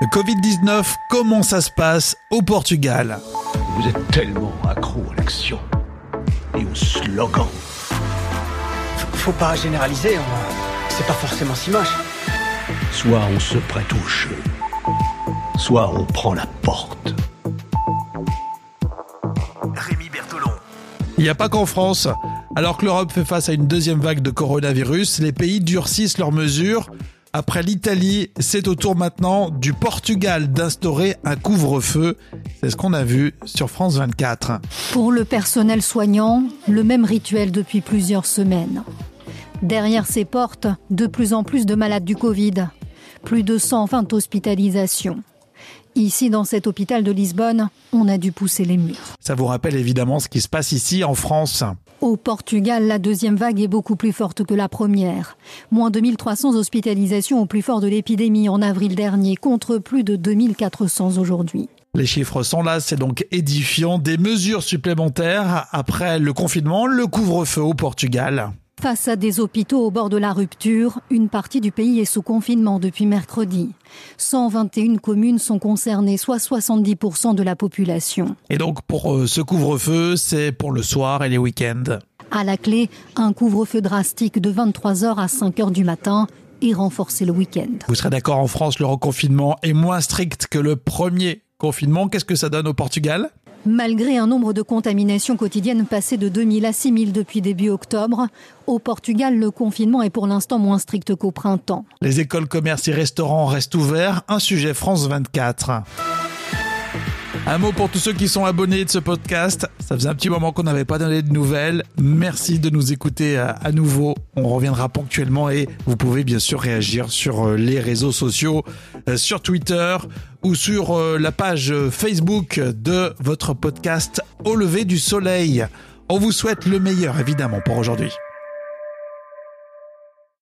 Le Covid-19, comment ça se passe au Portugal? Vous êtes tellement accro à l'action et au slogan. Faut pas généraliser, c'est pas forcément si moche. Soit on se prête au jeu, soit on prend la porte. Rémi Bertolon. Il n'y a pas qu'en France. Alors que l'Europe fait face à une deuxième vague de coronavirus, les pays durcissent leurs mesures. Après l'Italie, c'est au tour maintenant du Portugal d'instaurer un couvre-feu. C'est ce qu'on a vu sur France 24. Pour le personnel soignant, le même rituel depuis plusieurs semaines. Derrière ces portes, de plus en plus de malades du Covid. Plus de 120 hospitalisations. Ici, dans cet hôpital de Lisbonne, on a dû pousser les murs. Ça vous rappelle évidemment ce qui se passe ici en France. Au Portugal, la deuxième vague est beaucoup plus forte que la première. Moins de 1300 hospitalisations au plus fort de l'épidémie en avril dernier, contre plus de 2400 aujourd'hui. Les chiffres sont là, c'est donc édifiant. Des mesures supplémentaires après le confinement, le couvre-feu au Portugal. Face à des hôpitaux au bord de la rupture, une partie du pays est sous confinement depuis mercredi. 121 communes sont concernées, soit 70% de la population. Et donc pour euh, ce couvre-feu, c'est pour le soir et les week-ends. À la clé, un couvre-feu drastique de 23h à 5h du matin et renforcé le week-end. Vous serez d'accord, en France, le reconfinement est moins strict que le premier confinement. Qu'est-ce que ça donne au Portugal? Malgré un nombre de contaminations quotidiennes passé de 2000 à 6000 depuis début octobre, au Portugal, le confinement est pour l'instant moins strict qu'au printemps. Les écoles, commerces et restaurants restent ouverts. Un sujet France 24. Un mot pour tous ceux qui sont abonnés de ce podcast. Ça faisait un petit moment qu'on n'avait pas donné de nouvelles. Merci de nous écouter euh, à nouveau. On reviendra ponctuellement et vous pouvez bien sûr réagir sur euh, les réseaux sociaux, euh, sur Twitter ou sur la page Facebook de votre podcast Au lever du soleil. On vous souhaite le meilleur évidemment pour aujourd'hui.